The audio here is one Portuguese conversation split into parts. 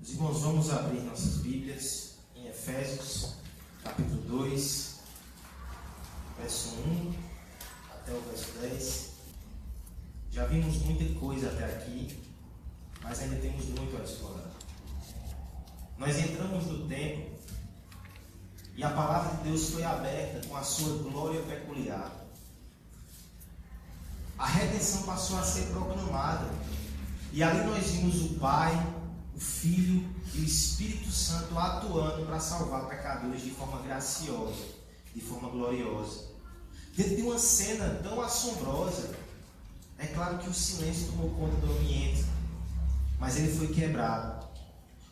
Os irmãos, vamos abrir nossas Bíblias em Efésios, capítulo 2, verso 1 até o verso 10. Já vimos muita coisa até aqui, mas ainda temos muito a explorar. Nós entramos no tempo e a palavra de Deus foi aberta com a sua glória peculiar. A redenção passou a ser proclamada. E ali nós vimos o Pai, o Filho e o Espírito Santo atuando para salvar pecadores de forma graciosa, de forma gloriosa. Dentro de uma cena tão assombrosa, é claro que o silêncio tomou conta do ambiente, mas ele foi quebrado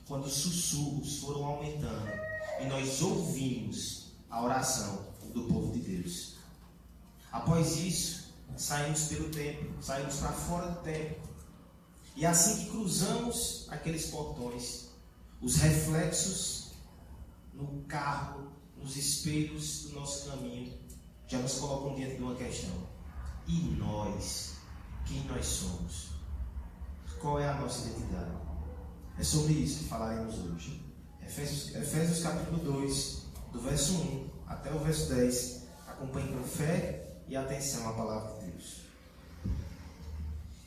quando os sussurros foram aumentando e nós ouvimos a oração do povo de Deus. Após isso, saímos pelo templo, saímos para fora do templo. E assim que cruzamos aqueles portões, os reflexos no carro, nos espelhos do nosso caminho, já nos colocam diante de uma questão. E nós? Quem nós somos? Qual é a nossa identidade? É sobre isso que falaremos hoje. Efésios, Efésios capítulo 2, do verso 1 até o verso 10. Acompanhe com fé e atenção a palavra de Deus.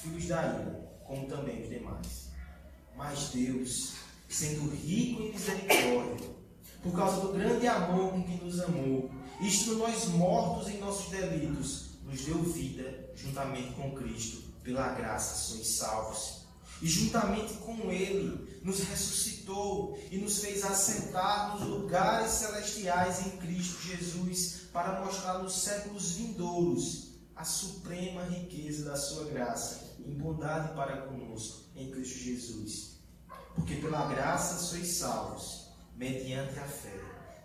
filhos da ira, como também os demais. Mas Deus, sendo rico em misericórdia, por causa do grande amor com que nos amou, isto nós mortos em nossos delitos, nos deu vida juntamente com Cristo, pela graça sois salvos. E juntamente com Ele nos ressuscitou e nos fez assentar nos lugares celestiais em Cristo Jesus, para mostrar nos séculos vindouros a suprema riqueza da Sua graça, em bondade para conosco em Cristo Jesus. Porque pela graça sois salvos, mediante a fé.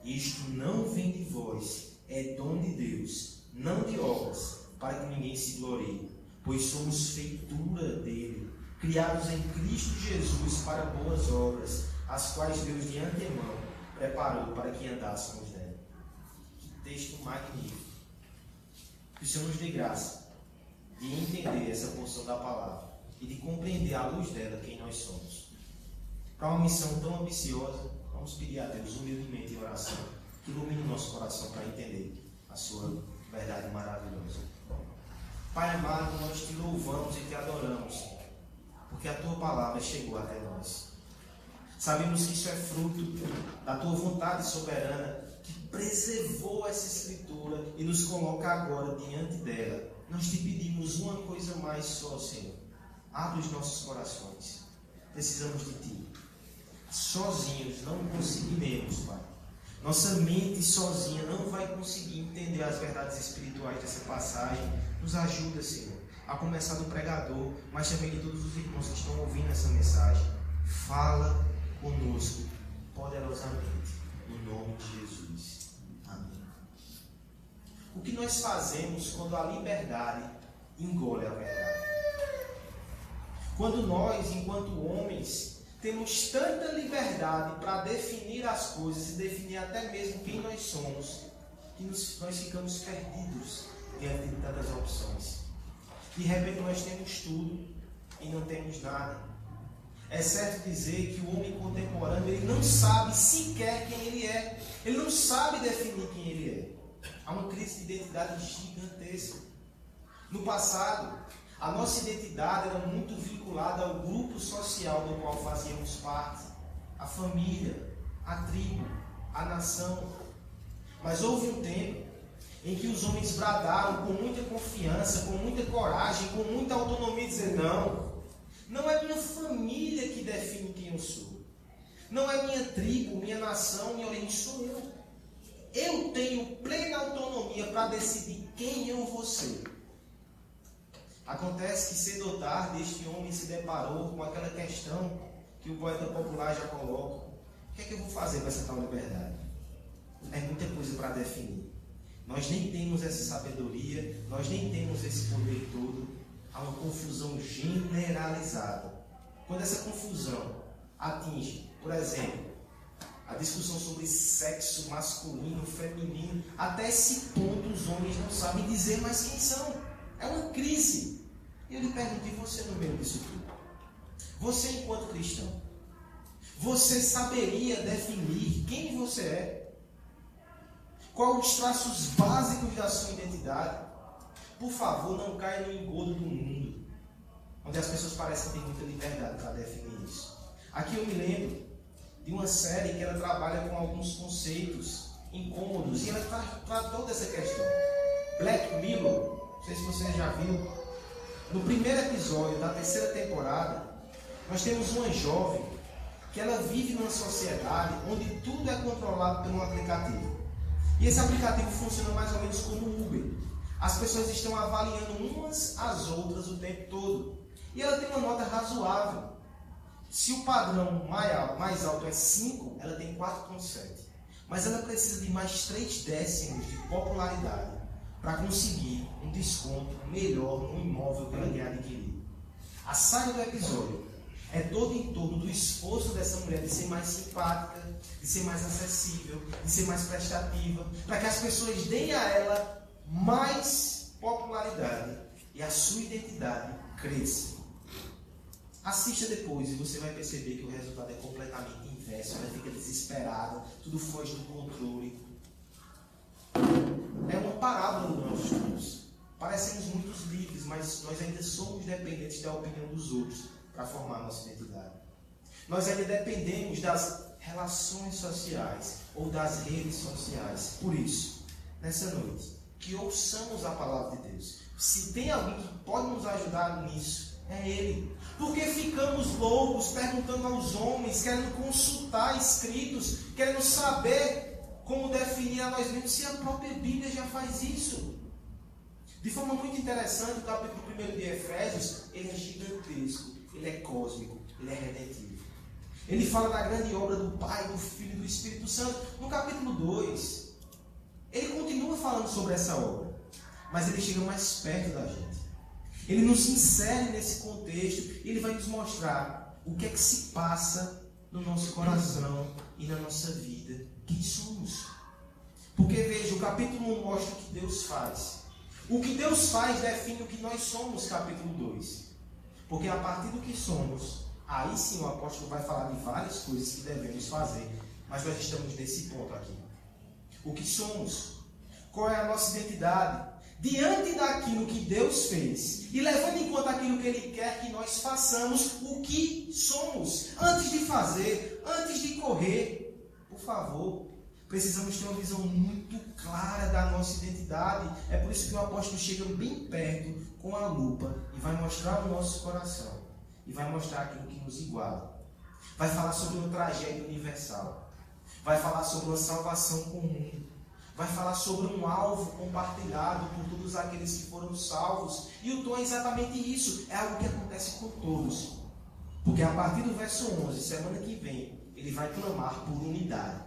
Isto não vem de vós, é dom de Deus, não de obras, para que ninguém se glorie. Pois somos feitura dele, criados em Cristo Jesus para boas obras, as quais Deus de antemão preparou para que andássemos nela. Que texto magnífico. Nos dê graça de entender essa porção da palavra e de compreender à luz dela quem nós somos. Para uma missão tão ambiciosa, vamos pedir a Deus humildemente em oração que ilumine o nosso coração para entender a sua verdade maravilhosa. Pai amado, nós te louvamos e te adoramos, porque a tua palavra chegou até nós. Sabemos que isso é fruto da tua vontade soberana que preservou essa escritura e nos coloca agora diante dela. Nós te pedimos uma coisa mais só, Senhor. Abre os nossos corações. Precisamos de ti. Sozinhos não conseguiremos, Pai. Nossa mente sozinha não vai conseguir entender as verdades espirituais dessa passagem. Nos ajuda, Senhor, a começar do pregador, mas também de todos os irmãos que estão ouvindo essa mensagem. Fala conosco poderosamente, no nome de Jesus. O que nós fazemos quando a liberdade engole a verdade? Quando nós, enquanto homens, temos tanta liberdade para definir as coisas e definir até mesmo quem nós somos, que nos, nós ficamos perdidos diante de tantas opções. De repente nós temos tudo e não temos nada. É certo dizer que o homem contemporâneo ele não sabe sequer quem ele é. Ele não sabe definir quem ele é. Há uma crise de identidade gigantesca. No passado, a nossa identidade era muito vinculada ao grupo social do qual fazíamos parte, a família, a tribo, a nação. Mas houve um tempo em que os homens bradaram com muita confiança, com muita coragem, com muita autonomia, dizer não, não é minha família que define quem eu sou. Não é minha tribo, minha nação, minha origem, sou eu. Eu tenho plena autonomia para decidir quem eu vou ser. Acontece que cedo ou tarde este homem se deparou com aquela questão que o poeta popular já coloca. O que é que eu vou fazer com essa tal liberdade? É muita coisa para definir. Nós nem temos essa sabedoria, nós nem temos esse poder todo. Há uma confusão generalizada. Quando essa confusão atinge, por exemplo, a discussão sobre sexo masculino, feminino, até esse ponto os homens não sabem dizer mais quem são. É uma crise. E eu lhe pergunto, e você no meio disso tudo? Você enquanto cristão, você saberia definir quem você é? Quais os traços básicos da sua identidade? Por favor, não caia no engodo do mundo, onde as pessoas parecem ter muita liberdade para definir isso. Aqui eu me lembro de uma série que ela trabalha com alguns conceitos incômodos e ela tratou dessa questão. Black Mirror, não sei se você já viu, no primeiro episódio da terceira temporada, nós temos uma jovem que ela vive numa sociedade onde tudo é controlado por um aplicativo. E esse aplicativo funciona mais ou menos como um Uber. As pessoas estão avaliando umas às outras o tempo todo. E ela tem uma nota razoável. Se o padrão mais alto é 5, ela tem 4,7. Mas ela precisa de mais 3 décimos de popularidade para conseguir um desconto melhor no imóvel que ela quer adquirir. A saga do episódio é todo em torno do esforço dessa mulher de ser mais simpática, de ser mais acessível, de ser mais prestativa, para que as pessoas deem a ela mais popularidade e a sua identidade cresça. Assista depois e você vai perceber que o resultado é completamente inverso. Ela fica desesperada, tudo foge do controle. É uma parábola dos nossos tempos. Parecemos muito livres, mas nós ainda somos dependentes da opinião dos outros para formar nossa identidade. Nós ainda dependemos das relações sociais ou das redes sociais. Por isso, nessa noite, que ouçamos a palavra de Deus. Se tem alguém que pode nos ajudar nisso, é Ele. Porque ficamos loucos perguntando aos homens, querendo consultar escritos, querendo saber como definir a nós mesmos, se a própria Bíblia já faz isso. De forma muito interessante, o capítulo 1 de Efésios, ele é gigantesco, ele é cósmico, ele é redentivo. Ele fala da grande obra do Pai, do Filho e do Espírito Santo. No capítulo 2, ele continua falando sobre essa obra, mas ele chega mais perto da gente. Ele nos insere nesse contexto e ele vai nos mostrar o que é que se passa no nosso coração e na nossa vida. Quem somos? Porque veja, o capítulo 1 mostra o que Deus faz. O que Deus faz define o que nós somos, capítulo 2. Porque a partir do que somos, aí sim o apóstolo vai falar de várias coisas que devemos fazer. Mas nós estamos nesse ponto aqui. O que somos? Qual é a nossa identidade? Diante daquilo que Deus fez e levando em conta aquilo que Ele quer que nós façamos, o que somos. Antes de fazer, antes de correr, por favor, precisamos ter uma visão muito clara da nossa identidade. É por isso que o apóstolo chega bem perto com a lupa e vai mostrar o nosso coração e vai mostrar aquilo que nos iguala. Vai falar sobre uma tragédia universal. Vai falar sobre uma salvação comum vai falar sobre um alvo compartilhado por todos aqueles que foram salvos. E o tom é exatamente isso, é algo que acontece com todos. Porque a partir do verso 11, semana que vem, ele vai clamar por unidade.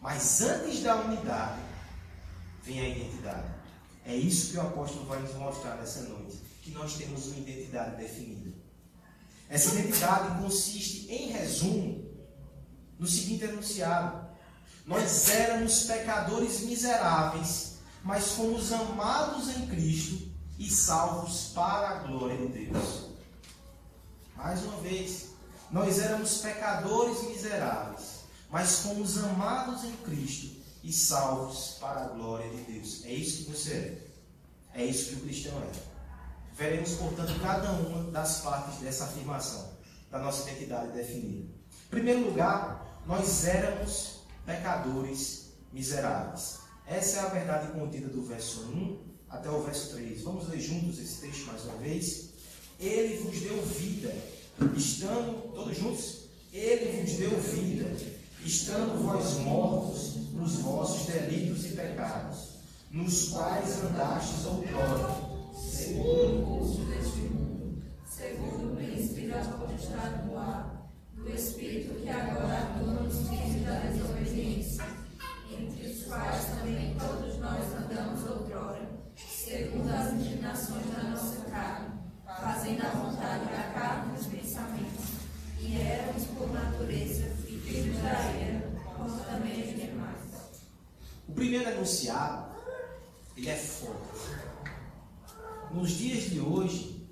Mas antes da unidade, vem a identidade. É isso que o apóstolo vai nos mostrar nessa noite, que nós temos uma identidade definida. Essa identidade consiste, em resumo, no seguinte enunciado: nós éramos pecadores miseráveis, mas fomos amados em Cristo e salvos para a glória de Deus. Mais uma vez, nós éramos pecadores miseráveis, mas fomos amados em Cristo e salvos para a glória de Deus. É isso que você é. É isso que o cristão é. Veremos, portanto, cada uma das partes dessa afirmação, da nossa identidade definida. Em primeiro lugar, nós éramos pecadores miseráveis. Essa é a verdade contida do verso 1 até o verso 3. Vamos ler juntos esse texto mais uma vez. Ele vos deu vida, estando, todos juntos? Ele vos deu vida, estando vós mortos nos vossos delitos e pecados, nos quais andastes outrora, segundo o curso deste mundo, segundo o príncipe da potestade do ar, do Espírito da nossa carne, fazendo a vontade da carne dos pensamentos. E éramos, por natureza, filhos da como também os demais. O primeiro anunciado, ele é forte. Nos dias de hoje,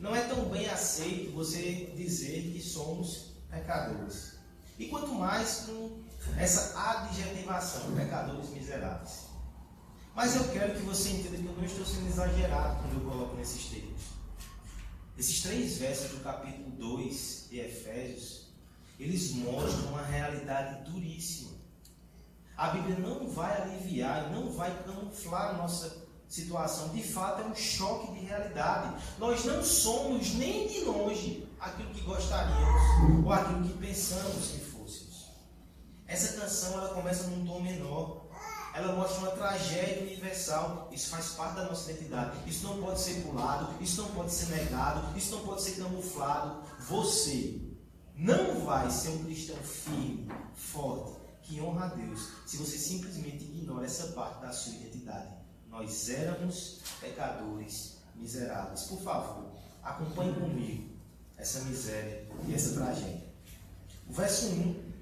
não é tão bem aceito você dizer que somos pecadores. E quanto mais com essa adjetivação, pecadores miseráveis. Mas eu quero que você entenda que eu não estou sendo exagerado quando eu coloco nesses termos. Esses três versos do capítulo 2 de Efésios, eles mostram uma realidade duríssima. A Bíblia não vai aliviar não vai camuflar a nossa situação. De fato, é um choque de realidade. Nós não somos nem de longe aquilo que gostaríamos ou aquilo que pensamos que fôssemos. Essa canção ela começa num tom menor ela mostra uma tragédia universal. Isso faz parte da nossa identidade. Isso não pode ser pulado, isso não pode ser negado, isso não pode ser camuflado. Você não vai ser um cristão firme, forte, que honra a Deus, se você simplesmente ignora essa parte da sua identidade. Nós éramos pecadores miseráveis. Por favor, acompanhe comigo essa miséria e essa tragédia. O verso 1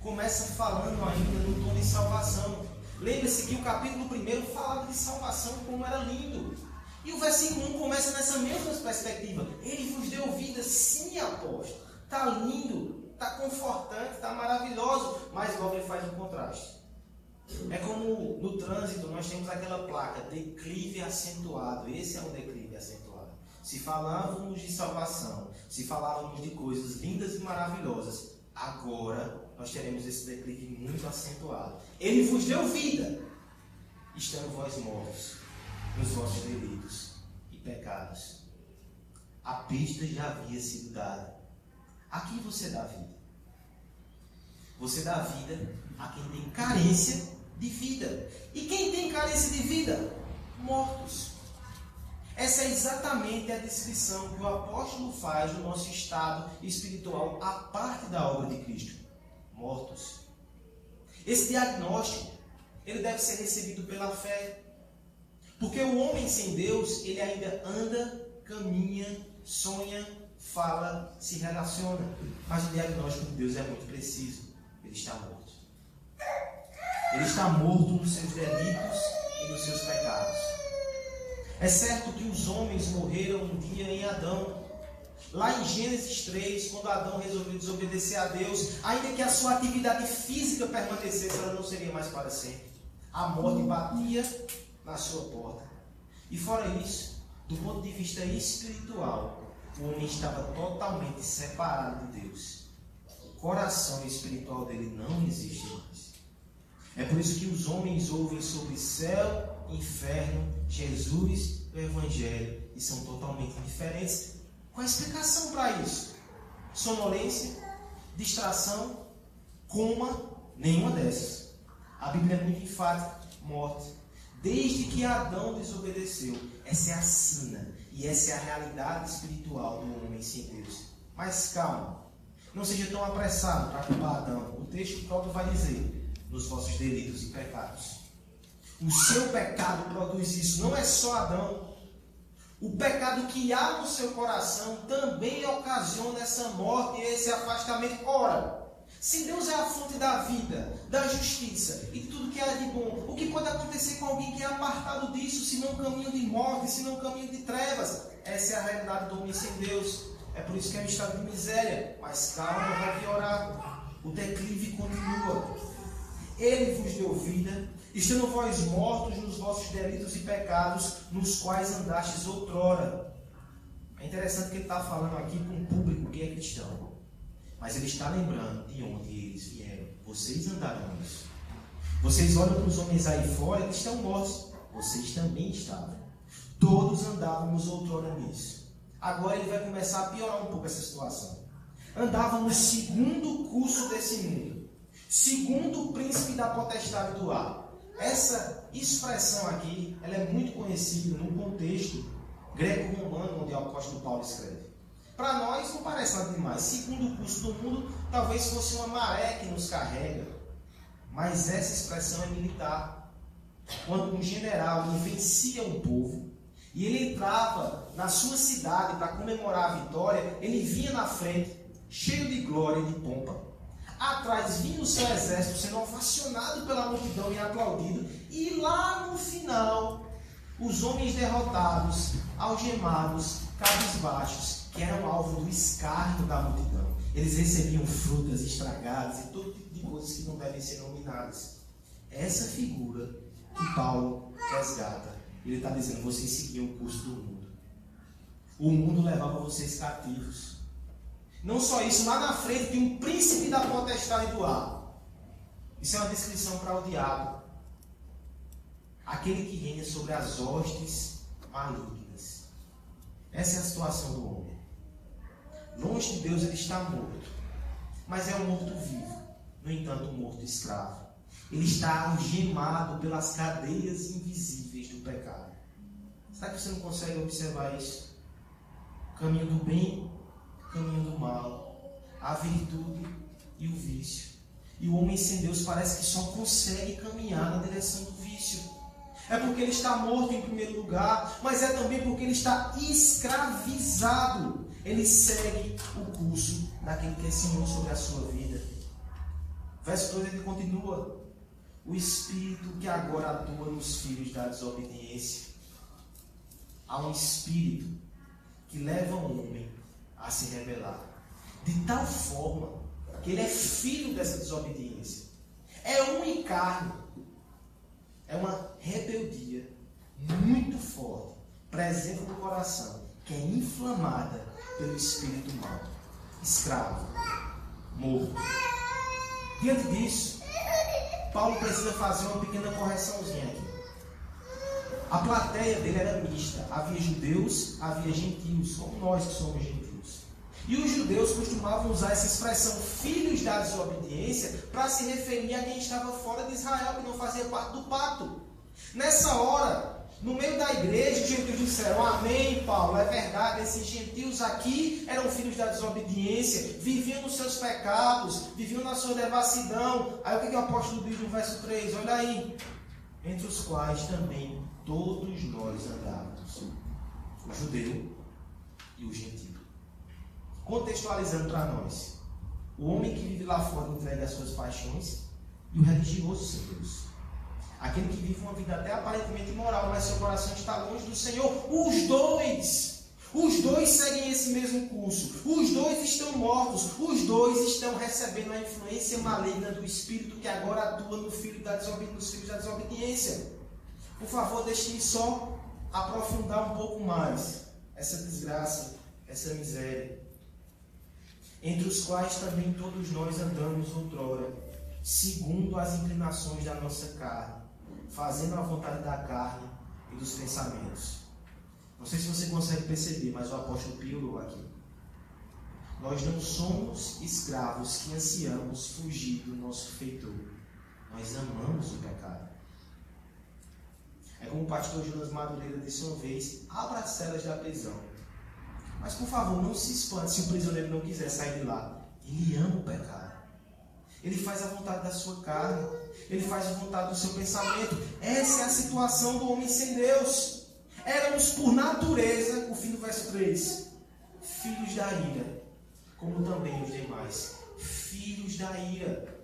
começa falando ainda no tom de salvação. Lembre-se que o capítulo 1 falava de salvação, como era lindo. E o versículo 1 começa nessa mesma perspectiva. Ele vos deu vida, sim, apóstolo. Está lindo, está confortante, está maravilhoso. Mas logo ele faz um contraste. É como no trânsito nós temos aquela placa, declive acentuado. Esse é um declive acentuado. Se falávamos de salvação, se falávamos de coisas lindas e maravilhosas, agora nós teremos esse declive muito acentuado. Ele vos deu vida, estando vós mortos nos vossos delitos e pecados. A pista já havia sido dada. A quem você dá vida? Você dá vida a quem tem carência de vida. E quem tem carência de vida? Mortos. Essa é exatamente a descrição que o apóstolo faz do nosso estado espiritual a parte da obra de Cristo mortos. Esse diagnóstico, ele deve ser recebido pela fé. Porque o homem sem Deus, ele ainda anda, caminha, sonha, fala, se relaciona. Mas o diagnóstico de Deus é muito preciso. Ele está morto. Ele está morto nos seus delitos e nos seus pecados. É certo que os homens morreram um dia em Adão, Lá em Gênesis 3, quando Adão resolveu desobedecer a Deus, ainda que a sua atividade física permanecesse, ela não seria mais para sempre. A morte batia na sua porta. E fora isso, do ponto de vista espiritual, o homem estava totalmente separado de Deus. O coração espiritual dele não existe mais. É por isso que os homens ouvem sobre céu, inferno, Jesus o Evangelho e são totalmente diferentes qual a explicação para isso? Sonolência, distração, coma, nenhuma dessas. A Bíblia é muito enfática: morte. Desde que Adão desobedeceu. Essa é a sina. E essa é a realidade espiritual do homem sem Deus. Mas calma. Não seja tão apressado para culpar Adão. O texto próprio vai dizer: nos vossos delitos e pecados. O seu pecado produz isso. Não é só Adão. O pecado que há no seu coração também ocasiona essa morte e esse afastamento. Ora, se Deus é a fonte da vida, da justiça e de tudo que há de bom, o que pode acontecer com alguém que é apartado disso, se não caminho de morte, se não caminho de trevas? Essa é a realidade do homem sem Deus. É por isso que é um estado de miséria. Mas calma, vai piorar. O declive continua. Ele vos deu vida, estando vós mortos nos vossos delitos e pecados, nos quais andastes outrora. É interessante que ele está falando aqui com um público que é cristão. Mas ele está lembrando de onde eles vieram. Vocês andaram nisso. Vocês olham para os homens aí fora que estão mortos. Vocês também estavam. Todos andávamos outrora nisso. Agora ele vai começar a piorar um pouco essa situação. Andávamos segundo o curso desse mundo. Segundo o príncipe da potestade do ar essa expressão aqui, ela é muito conhecida no contexto greco-romano onde o apóstolo Paulo escreve. Para nós não parece nada demais. Segundo o curso do mundo, talvez fosse uma maré que nos carrega. Mas essa expressão é militar. Quando um general vencia um povo e ele entrava na sua cidade para comemorar a vitória, ele vinha na frente, cheio de glória e de pompa. Atrás vinha o seu exército sendo ovacionado pela multidão e aplaudido. E lá no final, os homens derrotados, algemados, cabisbaixos, que eram alvo do escárnio da multidão. Eles recebiam frutas estragadas e todo tipo de coisas que não devem ser nominadas. Essa figura que Paulo resgata, ele está dizendo: vocês seguiam o curso do mundo. O mundo levava vocês cativos. Não só isso, lá na frente tem um príncipe da potestade do ar. Isso é uma descrição para o diabo. Aquele que reina sobre as hostes malignas. Essa é a situação do homem. Longe de Deus ele está morto. Mas é um morto vivo. No entanto, um morto escravo. Ele está algemado pelas cadeias invisíveis do pecado. Será que você não consegue observar isso? Caminho do bem caminho do mal, a virtude e o vício. E o homem sem Deus parece que só consegue caminhar na direção do vício. É porque ele está morto em primeiro lugar, mas é também porque ele está escravizado. Ele segue o curso daquele que é Senhor sobre a sua vida. Verso 2 ele continua: O Espírito que agora atua nos filhos da desobediência. Há um Espírito que leva o homem a se rebelar. De tal forma que ele é filho dessa desobediência. É um encarno. É uma rebeldia muito forte, presente no coração, que é inflamada pelo espírito mau. Escravo, morto. Diante disso, Paulo precisa fazer uma pequena correçãozinha aqui. A plateia dele era mista. Havia judeus, havia gentios, como nós que somos gentios. E os judeus costumavam usar essa expressão filhos da desobediência para se referir a quem estava fora de Israel, que não fazia parte do pacto. Nessa hora, no meio da igreja, os gentios disseram: Amém, Paulo, é verdade, esses gentios aqui eram filhos da desobediência, viviam nos seus pecados, viviam na sua devassidão. Aí o que, que o apóstolo diz no verso 3? Olha aí. Entre os quais também todos nós andávamos, o judeu e o gentio contextualizando para nós. O homem que vive lá fora entrega as suas paixões e o religioso sem Deus. Aquele que vive uma vida até aparentemente imoral, mas seu coração está longe do Senhor. Os dois, os dois seguem esse mesmo curso. Os dois estão mortos. Os dois estão recebendo a influência maligna do Espírito que agora atua no filho da nos filhos da desobediência. Por favor, deixe-me só aprofundar um pouco mais essa desgraça, essa miséria entre os quais também todos nós andamos outrora, segundo as inclinações da nossa carne, fazendo a vontade da carne e dos pensamentos. Não sei se você consegue perceber, mas o apóstolo piorou aqui. Nós não somos escravos que ansiamos fugir do nosso feitor. Nós amamos o pecado. É como o pastor Jonas Madureira disse uma vez: abra as celas da prisão mas por favor, não se espante se o prisioneiro não quiser sair de lá. Ele ama o pecado. Ele faz a vontade da sua carne. Ele faz a vontade do seu pensamento. Essa é a situação do homem sem Deus. Éramos por natureza, o fim do verso 3, filhos da ira, como também os demais, filhos da ira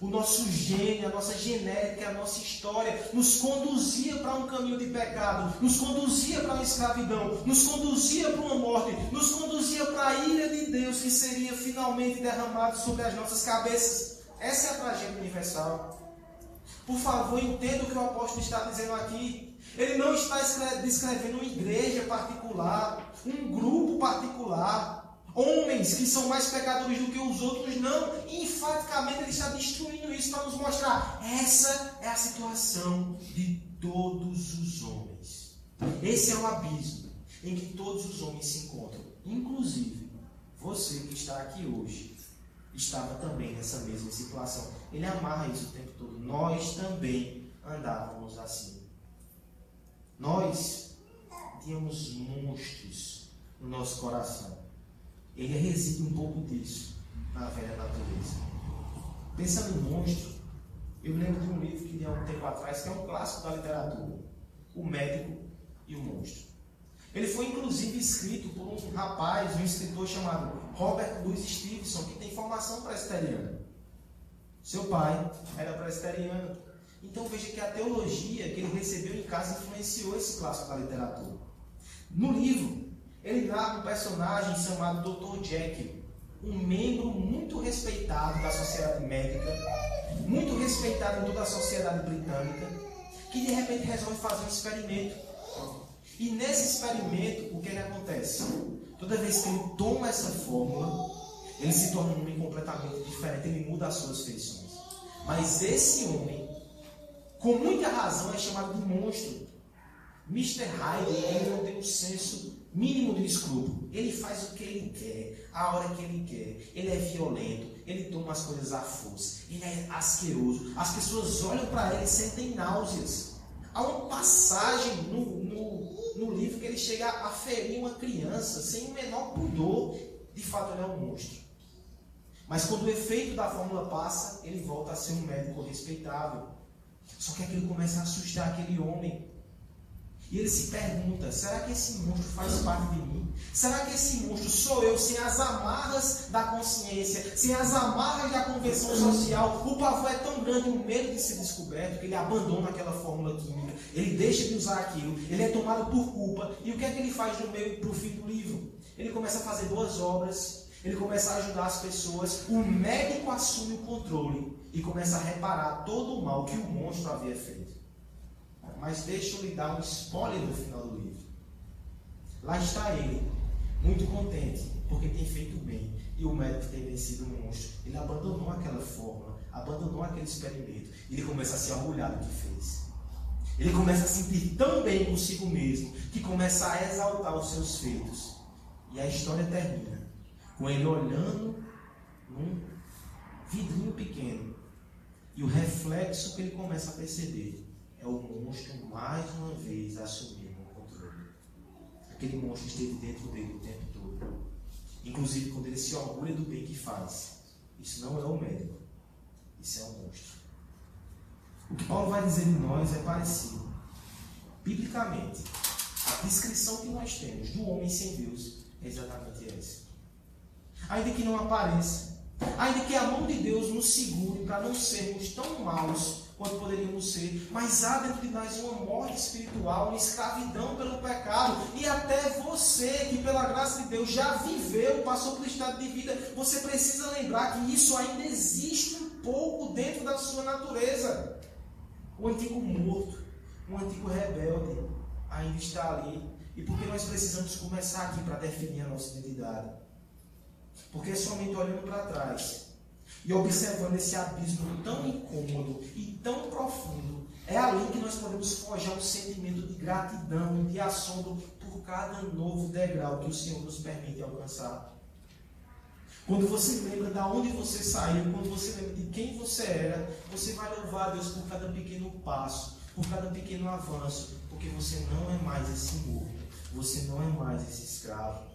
o nosso gênio, a nossa genética, a nossa história nos conduzia para um caminho de pecado, nos conduzia para uma escravidão, nos conduzia para uma morte, nos conduzia para a ira de Deus que seria finalmente derramado sobre as nossas cabeças. Essa é a tragédia universal. Por favor, entenda o que o apóstolo está dizendo aqui. Ele não está descrevendo uma igreja particular, um grupo particular homens que são mais pecadores do que os outros, não. E, enfaticamente ele está destruindo isso para nos mostrar. Essa é a situação de todos os homens. Esse é o abismo em que todos os homens se encontram. Inclusive, você que está aqui hoje estava também nessa mesma situação. Ele amarra isso o tempo todo. Nós também andávamos assim. Nós tínhamos monstros no nosso coração ele reside um pouco disso na velha natureza. Pensando em monstro, eu lembro de um livro que li há um tempo atrás, que é um clássico da literatura, O Médico e o Monstro. Ele foi inclusive escrito por um rapaz, um escritor chamado Robert Louis Stevenson, que tem formação formação presbiteriana. Seu pai era presbiteriano. Então veja que a teologia que ele recebeu em casa influenciou esse clássico da literatura. No livro, ele narra um personagem chamado Dr. Jekyll, um membro muito respeitado da sociedade médica, muito respeitado em toda a sociedade britânica, que de repente resolve fazer um experimento. E nesse experimento, o que, é que acontece? Toda vez que ele toma essa fórmula, ele se torna um homem completamente diferente, ele muda as suas feições. Mas esse homem, com muita razão, é chamado de monstro. Mr. Hyde, ele não tem um senso mínimo de escrúpulo. Ele faz o que ele quer, a hora que ele quer. Ele é violento, ele toma as coisas à força, ele é asqueroso. As pessoas olham para ele e sentem náuseas. Há uma passagem no, no, no livro que ele chega a ferir uma criança sem o menor pudor. De fato, ele é um monstro. Mas quando o efeito da fórmula passa, ele volta a ser um médico respeitável. Só que aquilo começa a assustar aquele homem. E ele se pergunta: será que esse monstro faz parte de mim? Será que esse monstro sou eu sem as amarras da consciência, sem as amarras da convenção social? O pavor é tão grande, o medo de ser descoberto, que ele abandona aquela fórmula química, ele deixa de usar aquilo, ele é tomado por culpa. E o que é que ele faz no meio para o fim do livro? Ele começa a fazer boas obras, ele começa a ajudar as pessoas, o médico assume o controle e começa a reparar todo o mal que o monstro havia feito. Mas deixa eu lhe dar um spoiler no final do livro. Lá está ele, muito contente, porque tem feito bem. E o médico tem vencido o monstro. Ele abandonou aquela fórmula, abandonou aquele experimento. Ele começa a se orgulhar do que fez. Ele começa a sentir tão bem consigo mesmo que começa a exaltar os seus feitos. E a história termina com ele olhando num vidrinho pequeno. E o reflexo que ele começa a perceber é o monstro mais uma vez assumindo o controle. Aquele monstro esteve dentro dele o tempo todo. Inclusive quando ele se orgulha do bem que faz. Isso não é o médico. Isso é um monstro. O que Paulo vai dizer de nós é parecido. Biblicamente, a descrição que nós temos do homem sem Deus é exatamente essa. Ainda que não apareça, ainda que a mão de Deus nos segure para não sermos tão maus quanto poderíamos ser, mas há dentro de nós uma morte espiritual, uma escravidão pelo pecado, e até você que pela graça de Deus já viveu, passou pelo estado de vida, você precisa lembrar que isso ainda existe um pouco dentro da sua natureza. O antigo morto, o antigo rebelde ainda está ali. E porque nós precisamos começar aqui para definir a nossa identidade? Porque é somente olhando para trás e observando esse abismo tão incômodo e tão profundo, é ali que nós podemos forjar um sentimento de gratidão, de assombro por cada novo degrau que o Senhor nos permite alcançar. Quando você lembra de onde você saiu, quando você lembra de quem você era, você vai louvar a Deus por cada pequeno passo, por cada pequeno avanço, porque você não é mais esse morto, você não é mais esse escravo.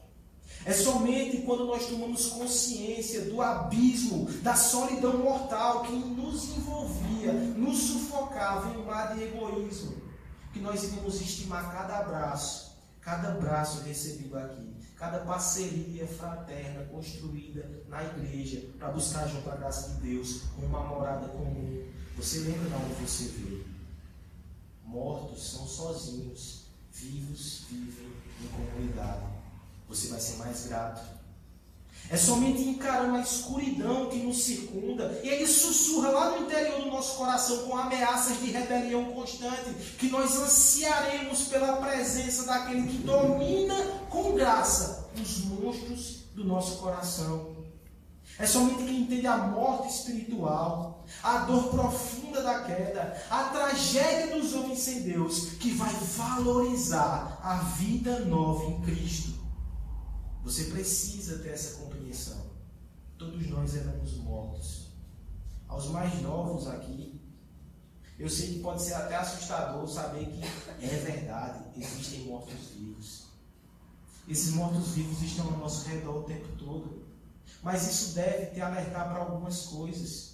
É somente quando nós tomamos consciência do abismo, da solidão mortal que nos envolvia, nos sufocava em um mar de egoísmo, que nós iremos estimar cada abraço, cada braço recebido aqui, cada parceria fraterna construída na igreja para buscar junto à graça de Deus uma morada comum. Você lembra de onde você veio? Mortos são sozinhos, vivos vivem em comunidade você vai ser mais grato. É somente encarando a escuridão que nos circunda, e ele sussurra lá no interior do nosso coração com ameaças de rebelião constante, que nós ansiaremos pela presença daquele que domina com graça os monstros do nosso coração. É somente quem entende a morte espiritual, a dor profunda da queda, a tragédia dos homens sem Deus, que vai valorizar a vida nova em Cristo. Você precisa ter essa compreensão. Todos nós éramos mortos. Aos mais novos aqui, eu sei que pode ser até assustador saber que é verdade, existem mortos-vivos. Esses mortos-vivos estão ao nosso redor o tempo todo. Mas isso deve te alertar para algumas coisas.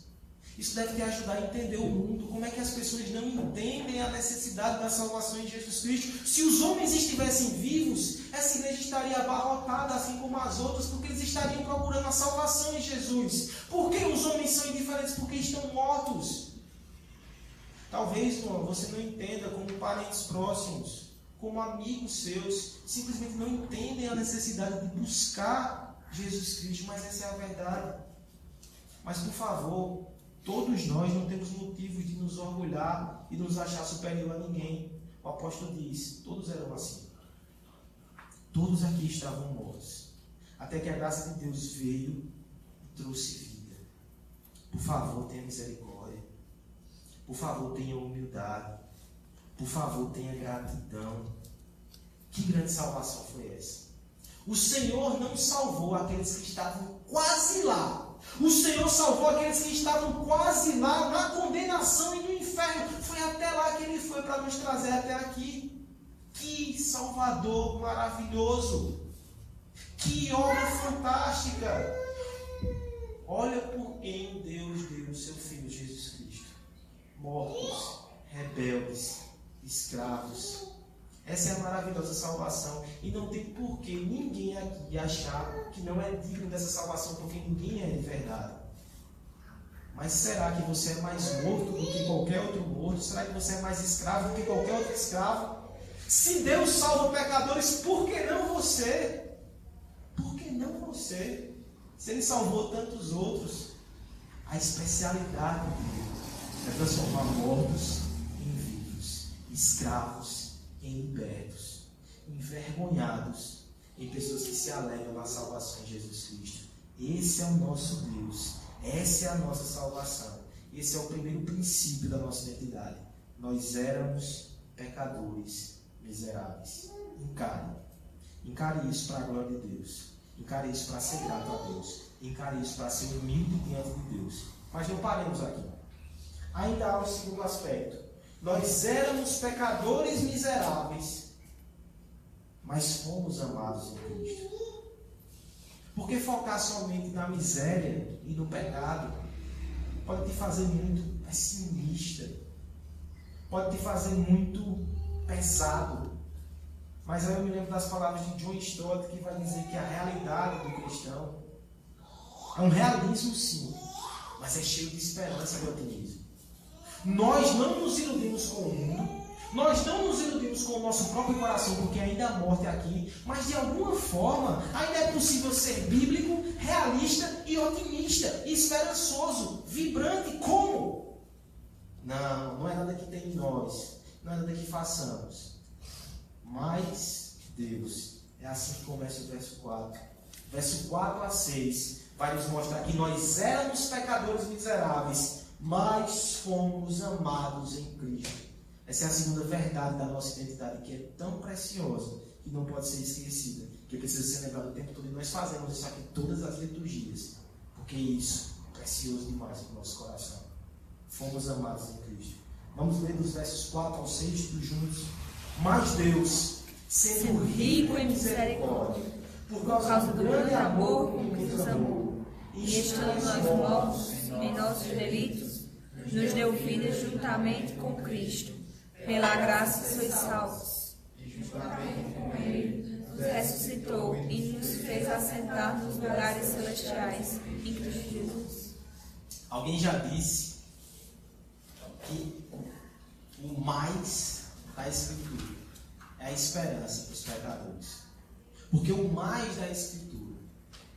Isso deve te ajudar a entender o mundo. Como é que as pessoas não entendem a necessidade da salvação em Jesus Cristo? Se os homens estivessem vivos, essa igreja estaria abarrotada, assim como as outras, porque eles estariam procurando a salvação em Jesus. Por que os homens são indiferentes? Porque estão mortos. Talvez, irmão, você não entenda como parentes próximos, como amigos seus, simplesmente não entendem a necessidade de buscar Jesus Cristo, mas essa é a verdade. Mas por favor, Todos nós não temos motivos de nos orgulhar e nos achar superior a ninguém. O apóstolo diz: todos eram assim. Todos aqui estavam mortos. Até que a graça de Deus veio e trouxe vida. Por favor, tenha misericórdia. Por favor, tenha humildade. Por favor, tenha gratidão. Que grande salvação foi essa? O Senhor não salvou aqueles que estavam quase lá o Senhor salvou aqueles que estavam quase lá na condenação e no inferno. Foi até lá que ele foi para nos trazer até aqui. Que Salvador maravilhoso! Que obra fantástica! Olha por quem Deus deu o seu Filho Jesus Cristo. Mortos, rebeldes, escravos, essa é a maravilhosa salvação. E não tem por que ninguém aqui achar que não é digno dessa salvação, porque ninguém é de verdade. Mas será que você é mais morto do que qualquer outro morto? Será que você é mais escravo do que qualquer outro escravo? Se Deus salva pecadores, por que não você? Por que não você? Se Ele salvou tantos outros, a especialidade de Deus é transformar mortos em vivos, escravos em libertos, envergonhados, em pessoas que se alegram na salvação em Jesus Cristo. Esse é o nosso Deus, essa é a nossa salvação. Esse é o primeiro princípio da nossa identidade. Nós éramos pecadores miseráveis. Encare. Encare isso para a glória de Deus. Encare isso para ser grato a Deus. Encare isso para ser humilde diante de Deus. Mas não paremos aqui. Ainda há um segundo aspecto. Nós éramos pecadores miseráveis, mas fomos amados em Cristo. Porque focar somente na miséria e no pecado pode te fazer muito pessimista, pode te fazer muito pesado. Mas aí eu me lembro das palavras de John Stott que vai dizer que a realidade do cristão é um realismo sim, mas é cheio de esperança e otimismo. Nós não nos iludimos com o mundo, nós não nos iludimos com o nosso próprio coração, porque ainda a morte aqui, mas de alguma forma ainda é possível ser bíblico, realista e otimista, esperançoso, vibrante. Como? Não, não é nada que tem em nós, não é nada que façamos. Mas Deus, é assim que começa o verso 4. Verso 4 a 6 vai nos mostrar que nós éramos pecadores miseráveis mas fomos amados em Cristo. Essa é a segunda verdade da nossa identidade, que é tão preciosa que não pode ser esquecida, que precisa ser lembrada o tempo todo. E nós fazemos isso aqui todas as liturgias, porque isso é precioso demais no nosso coração. Fomos amados em Cristo. Vamos ler dos versos 4 ao 6 tudo juntos. Mas Deus, sendo rico em misericórdia, por causa do grande amor com que nos amou, e estando nós mortos em nossos delitos, nos deu vida juntamente com Cristo. Pela graça sois salvos. Juntamente com Ele, nos ressuscitou e nos fez assentar nos lugares celestiais em Cristo Jesus. Alguém já disse que o mais da Escritura é a esperança para os pecadores. Porque o mais da Escritura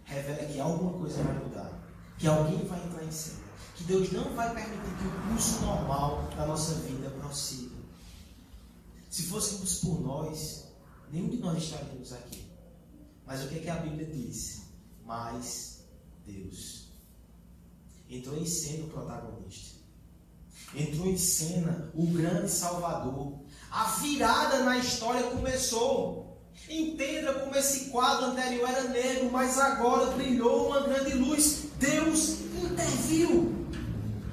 revela que alguma coisa vai mudar, que alguém vai entrar em cena que Deus não vai permitir que o curso normal da nossa vida prossiga. Se fôssemos por nós, nenhum de nós estaríamos aqui. Mas o que, é que a Bíblia diz? Mas Deus entrou em cena o protagonista. Entrou em cena o grande Salvador. A virada na história começou. Entenda como esse quadro anterior era negro, mas agora brilhou uma grande luz. Deus interviu.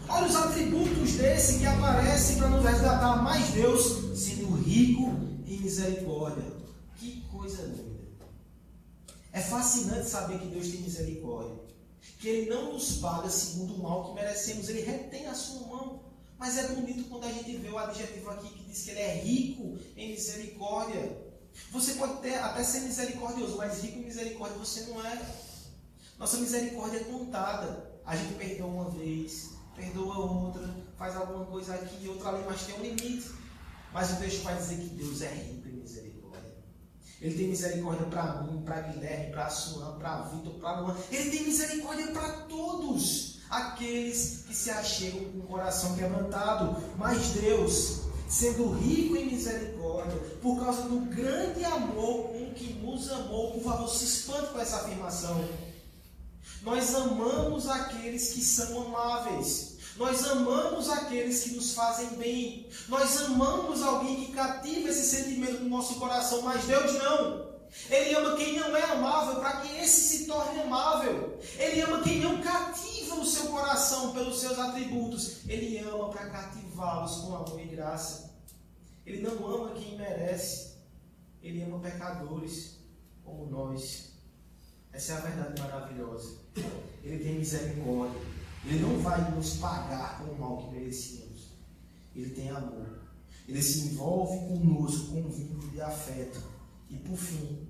Olha os atributos desse que aparecem para nos resgatar mais Deus, sendo rico em misericórdia. Que coisa linda. É fascinante saber que Deus tem misericórdia. que Ele não nos paga segundo o mal que merecemos, Ele retém a sua mão. Mas é bonito quando a gente vê o adjetivo aqui que diz que Ele é rico em misericórdia. Você pode ter, até ser misericordioso, mas rico em misericórdia você não é. Nossa misericórdia é contada. A gente perdoa uma vez, perdoa outra, faz alguma coisa aqui e outra ali, mas tem um limite. Mas o texto vai dizer que Deus é rico em misericórdia. Ele tem misericórdia para mim, para Guilherme, para Suan, para Vitor, para Luan. Ele tem misericórdia para todos aqueles que se achegam com o coração quebrantado. Mas Deus, sendo rico em misericórdia, por causa do grande amor com que nos amou, por favor, se espante com essa afirmação. Nós amamos aqueles que são amáveis. Nós amamos aqueles que nos fazem bem. Nós amamos alguém que cativa esse sentimento no nosso coração, mas Deus não. Ele ama quem não é amável para que esse se torne amável. Ele ama quem não cativa o seu coração pelos seus atributos. Ele ama para cativá-los com amor e graça. Ele não ama quem merece. Ele ama pecadores como nós. Essa é a verdade maravilhosa. Ele tem misericórdia. Ele não vai nos pagar com o mal que merecíamos. Ele tem amor. Ele se envolve conosco com um vínculo de afeto. E por fim,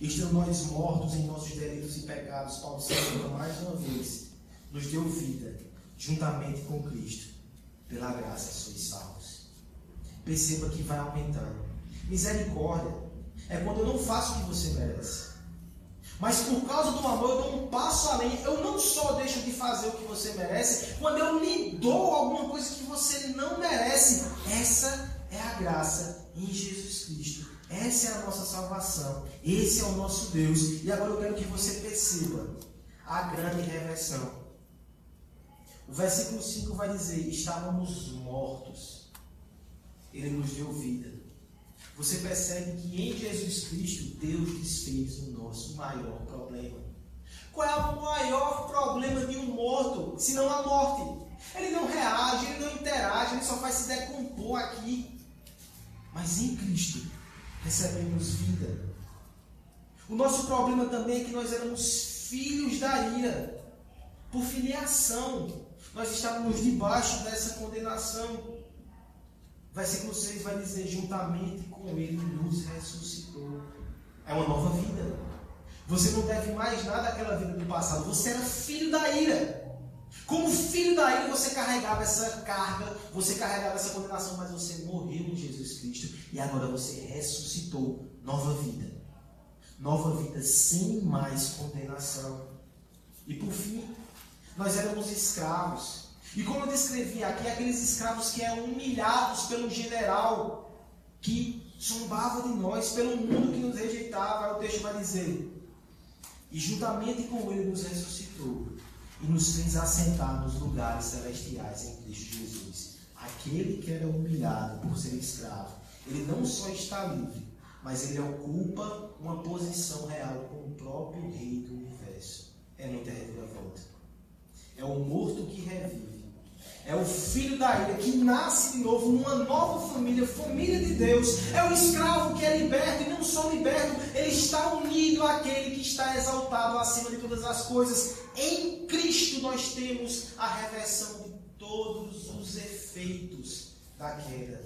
estando nós mortos em nossos delitos e pecados, Paulo Senhor, mais uma vez, nos deu vida, juntamente com Cristo. Pela graça sois salvos. Perceba que vai aumentando. Misericórdia é quando eu não faço o que você merece. Mas por causa do amor eu dou um passo além. Eu não só deixo de fazer o que você merece, quando eu lhe dou alguma coisa que você não merece. Essa é a graça em Jesus Cristo. Essa é a nossa salvação. Esse é o nosso Deus. E agora eu quero que você perceba a grande reversão. O versículo 5 vai dizer: Estávamos mortos. Ele nos deu vida você percebe que em Jesus Cristo Deus desfez o nosso maior problema. Qual é o maior problema de um morto, se não a morte? Ele não reage, ele não interage, ele só faz se decompor aqui. Mas em Cristo recebemos vida. O nosso problema também é que nós éramos filhos da ira. Por filiação, nós estávamos debaixo dessa condenação. Versículo 6 vai dizer: juntamente com Ele nos ressuscitou. É uma nova vida. Você não deve mais nada àquela vida do passado. Você era filho da ira. Como filho da ira, você carregava essa carga, você carregava essa condenação, mas você morreu em Jesus Cristo e agora você ressuscitou. Nova vida. Nova vida sem mais condenação. E por fim, nós éramos escravos. E como eu descrevi aqui, aqueles escravos que eram humilhados pelo general que zombava de nós, pelo mundo que nos rejeitava, o texto vai dizer: E juntamente com ele nos ressuscitou e nos fez assentar nos lugares celestiais em Cristo Jesus. Aquele que era humilhado por ser escravo, ele não só está livre, mas ele ocupa uma posição real com o próprio Rei do universo. É muita reviravolta. É o morto que revive é o filho da ira que nasce de novo numa nova família, família de Deus. É o escravo que é liberto e não só liberto, ele está unido àquele que está exaltado acima de todas as coisas. Em Cristo nós temos a reversão de todos os efeitos da queda.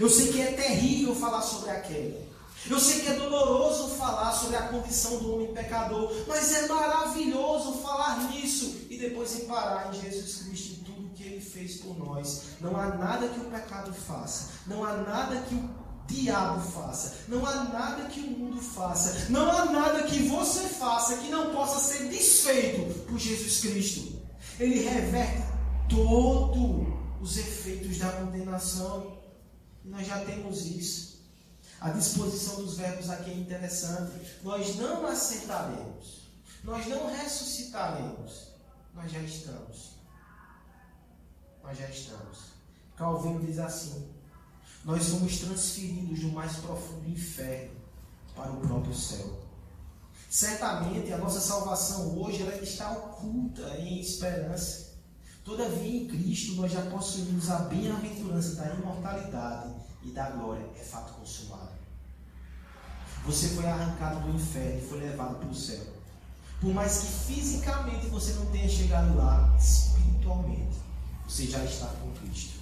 Eu sei que é terrível falar sobre a queda. Eu sei que é doloroso falar sobre a condição do homem pecador, mas é maravilhoso falar nisso e depois parar em Jesus Cristo fez por nós. Não há nada que o pecado faça. Não há nada que o diabo faça. Não há nada que o mundo faça. Não há nada que você faça que não possa ser desfeito por Jesus Cristo. Ele reverte todos os efeitos da condenação. E nós já temos isso. A disposição dos verbos aqui é interessante. Nós não aceitaremos. Nós não ressuscitaremos. Nós já estamos nós já estamos. Calvino diz assim: Nós somos transferidos do mais profundo inferno para o próprio céu. Certamente a nossa salvação hoje ela está oculta em esperança. Todavia em Cristo nós já possuímos a bem-aventurança da imortalidade e da glória. É fato consumado. Você foi arrancado do inferno e foi levado para o céu. Por mais que fisicamente você não tenha chegado lá, espiritualmente, você já está com Cristo.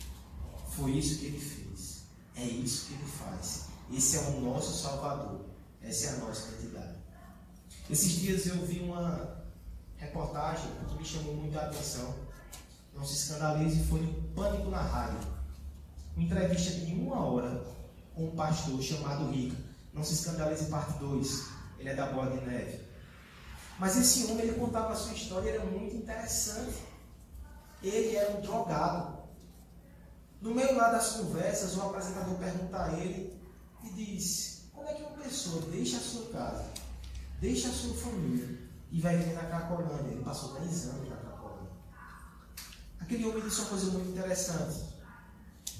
Foi isso que ele fez. É isso que ele faz. Esse é o nosso Salvador. Essa é a nossa identidade. Esses dias eu vi uma reportagem que me chamou muita atenção. Não se escandalize, foi no Pânico na Rádio. Uma entrevista de uma hora com um pastor chamado Rica. Não se escandalize, parte 2. Ele é da Boa de Neve. Mas esse homem, ele contava a sua história, era muito interessante. Ele era um drogado. No meio lá das conversas, o apresentador pergunta a ele e diz: Como é que uma pessoa deixa a sua casa, deixa a sua família e vai viver na Cracolândia? Ele passou 10 anos na Cracolândia. Aquele homem disse uma coisa muito interessante.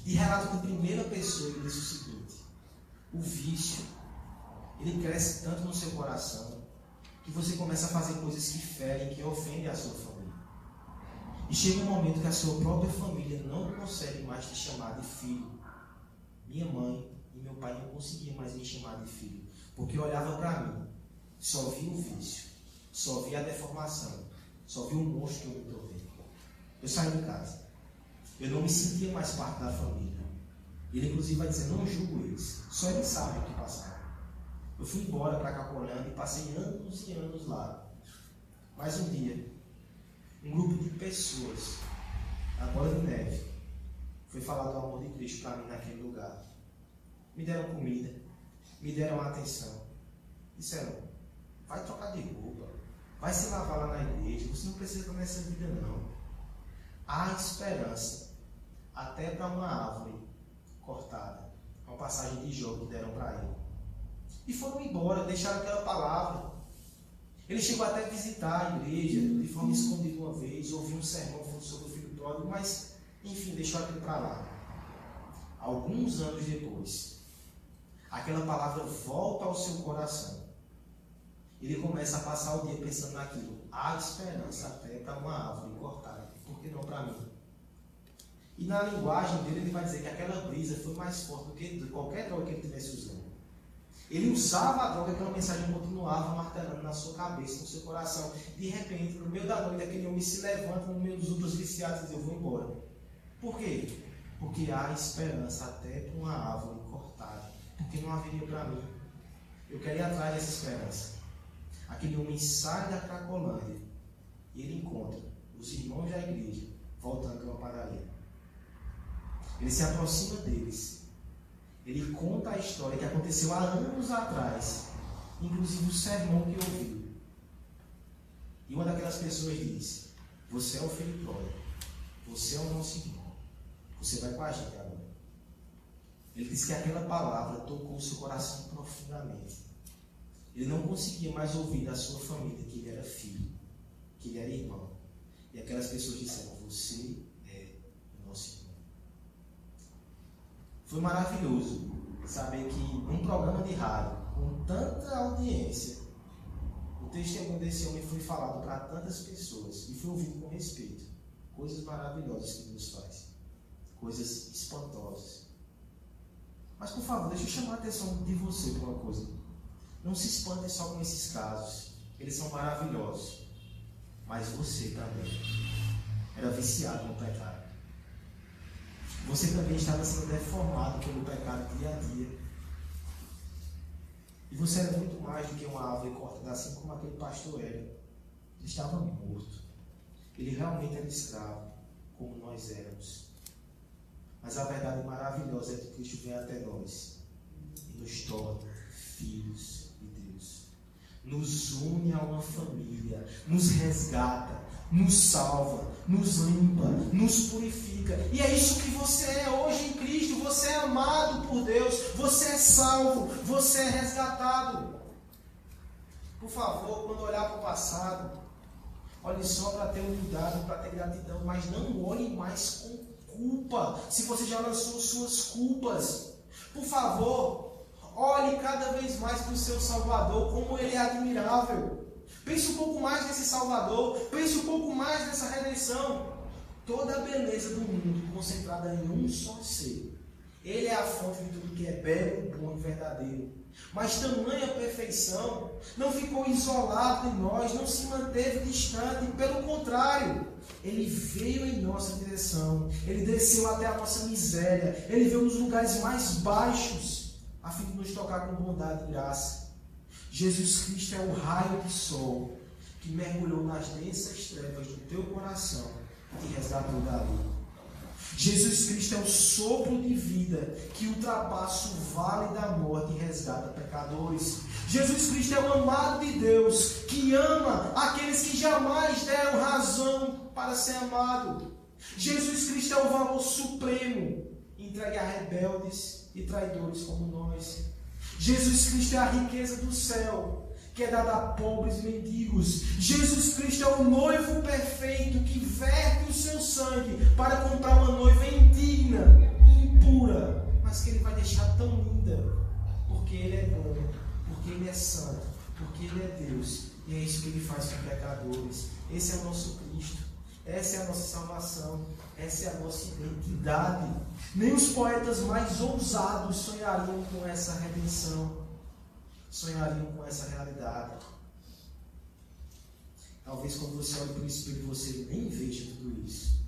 De relato de primeira pessoa, ele disse o seguinte: O vício, ele cresce tanto no seu coração que você começa a fazer coisas que ferem, que ofendem a sua família. E chega um momento que a sua própria família não consegue mais te chamar de filho. Minha mãe e meu pai não conseguiam mais me chamar de filho, porque olhava para mim, só via o vício, só via a deformação, só via o monstro que eu me. Eu saí de casa. Eu não me sentia mais parte da família. Ele, inclusive, vai dizer: não julgo eles, só eles sabem o que passaram. Eu fui embora para Capolândia e passei anos e anos lá. Mas um dia, um grupo de pessoas, na bola de neve, foi falar do amor de Cristo para mim naquele lugar. Me deram comida, me deram atenção. Disseram, vai trocar de roupa, vai se lavar lá na igreja, você não precisa estar nessa vida não. Há esperança, até para uma árvore cortada. Uma passagem de jogo que deram para ele. E foram embora, deixaram aquela palavra. Ele chegou até a visitar a igreja de forma escondida uma vez, ouviu um sermão sobre o filho pródigo, mas, enfim, deixou aquilo para lá. Alguns anos depois, aquela palavra volta ao seu coração. Ele começa a passar o dia pensando naquilo. Há esperança até para uma árvore cortada, por que não para mim? E na linguagem dele, ele vai dizer que aquela brisa foi mais forte do que qualquer droga que ele tivesse usando. Ele usava a droga, aquela mensagem continuava martelando na sua cabeça, no seu coração. De repente, no meio da noite, aquele homem se levanta no meio dos outros viciados e diz: Eu vou embora. Por quê? Porque há esperança até para uma árvore cortada. Porque não haveria para mim. Eu quero ir atrás dessa esperança. Aquele homem sai da Cracolândia e ele encontra os irmãos da igreja voltando para padaria. Ele se aproxima deles ele conta a história que aconteceu há anos atrás, inclusive o sermão que ouviu. E uma daquelas pessoas disse: Você é o filho pródigo, você é o nosso irmão, você vai com a gente agora. Ele disse que aquela palavra tocou o seu coração profundamente. Ele não conseguia mais ouvir da sua família que ele era filho, que ele era irmão. E aquelas pessoas disseram: Você Foi maravilhoso saber que num programa de rádio, com tanta audiência, o testemunho desse homem foi falado para tantas pessoas e foi ouvido com respeito. Coisas maravilhosas que Deus faz. Coisas espantosas. Mas por favor, deixa eu chamar a atenção de você para uma coisa. Não se espante só com esses casos. Eles são maravilhosos. Mas você também era viciado no pecado. Você também estava sendo deformado pelo pecado dia a dia. E você era muito mais do que uma árvore cortada, assim como aquele pastor era. Ele estava morto. Ele realmente era escravo, como nós éramos. Mas a verdade maravilhosa é que Cristo vem até nós e nos torna filhos de Deus. Nos une a uma família, nos resgata, nos salva, nos limpa, nos purifica. E é isso que você é hoje em Cristo. Você é amado por Deus, você é salvo, você é resgatado. Por favor, quando olhar para o passado, olhe só para ter humildade, para ter gratidão, mas não olhe mais com culpa. Se você já lançou suas culpas, por favor, olhe cada vez mais para o seu Salvador, como ele é admirável. Pense um pouco mais nesse Salvador. Pense um pouco mais nessa redenção. Toda a beleza do mundo concentrada em um só ser. Ele é a fonte de tudo que é belo, bom e verdadeiro. Mas tamanha perfeição não ficou isolado em nós, não se manteve distante, pelo contrário, ele veio em nossa direção, ele desceu até a nossa miséria, ele veio nos lugares mais baixos, a fim de nos tocar com bondade e graça. Jesus Cristo é o raio de sol que mergulhou nas densas trevas do teu coração e te resgatou dali. Jesus Cristo é o sopro de vida que ultrapassa o vale da morte e resgata pecadores. Jesus Cristo é o amado de Deus que ama aqueles que jamais deram razão para ser amado. Jesus Cristo é o valor supremo entregue a rebeldes e traidores como nós. Jesus Cristo é a riqueza do céu que é dada a pobres e mendigos. Jesus Cristo é o noivo perfeito que verte o seu sangue para comprar uma noiva indigna, impura, mas que ele vai deixar tão linda, porque ele é bom, porque ele é santo, porque ele é Deus. E é isso que ele faz com pecadores. Esse é o nosso Cristo. Essa é a nossa salvação. Essa é a nossa identidade. Nem os poetas mais ousados sonhariam com essa redenção sonhariam com essa realidade. Talvez quando você olha para o espelho você nem veja tudo isso.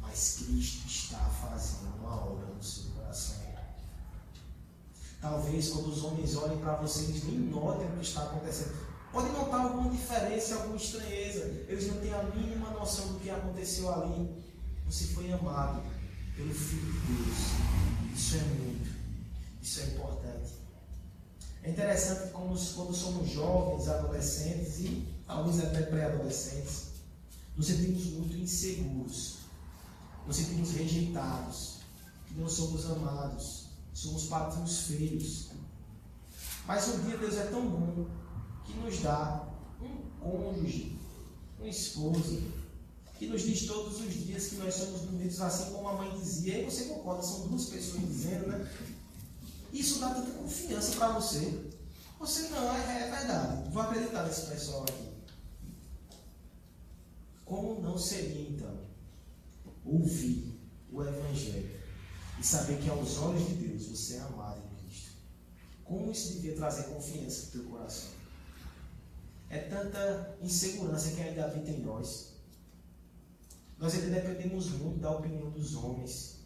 Mas Cristo está fazendo uma obra no seu coração. Talvez quando os homens olhem para você, eles nem notem o que está acontecendo. Pode notar alguma diferença, alguma estranheza. Eles não têm a mínima noção do que aconteceu ali. Você foi amado pelo Filho de Deus. Isso é muito. Isso é importante. É interessante como, quando somos jovens, adolescentes e talvez até pré-adolescentes, nos sentimos muito inseguros, nos sentimos rejeitados, que não somos amados, somos patinhos feios. Mas um dia Deus é tão bom que nos dá um cônjuge, um esposo, que nos diz todos os dias que nós somos bonitos, assim como a mãe dizia. E você concorda, são duas pessoas dizendo, né? Isso dá tanta confiança para você. Você não, é, é verdade. Vou acreditar nesse pessoal aqui. Como não seria então ouvir o Evangelho e saber que aos olhos de Deus você é amado em Cristo? Como isso devia trazer confiança para o teu coração? É tanta insegurança que ainda habita em nós. Nós ainda dependemos muito da opinião dos homens.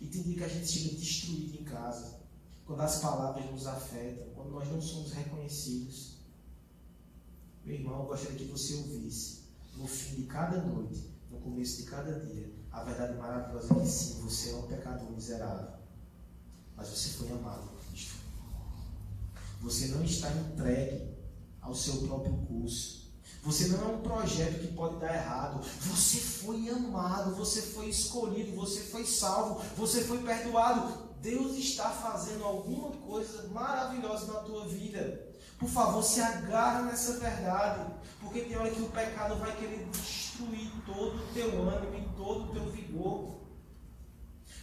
E tem dia que a gente chega destruído em casa quando as palavras nos afetam, quando nós não somos reconhecidos. Meu irmão, eu gostaria que você ouvisse, no fim de cada noite, no começo de cada dia, a verdade maravilhosa é que sim, você é um pecador miserável, mas você foi amado por Cristo. Você não está entregue ao seu próprio curso. Você não é um projeto que pode dar errado. Você foi amado, você foi escolhido, você foi salvo, você foi perdoado. Deus está fazendo alguma coisa maravilhosa na tua vida. Por favor, se agarra nessa verdade. Porque tem hora que o pecado vai querer destruir todo o teu ânimo e todo o teu vigor.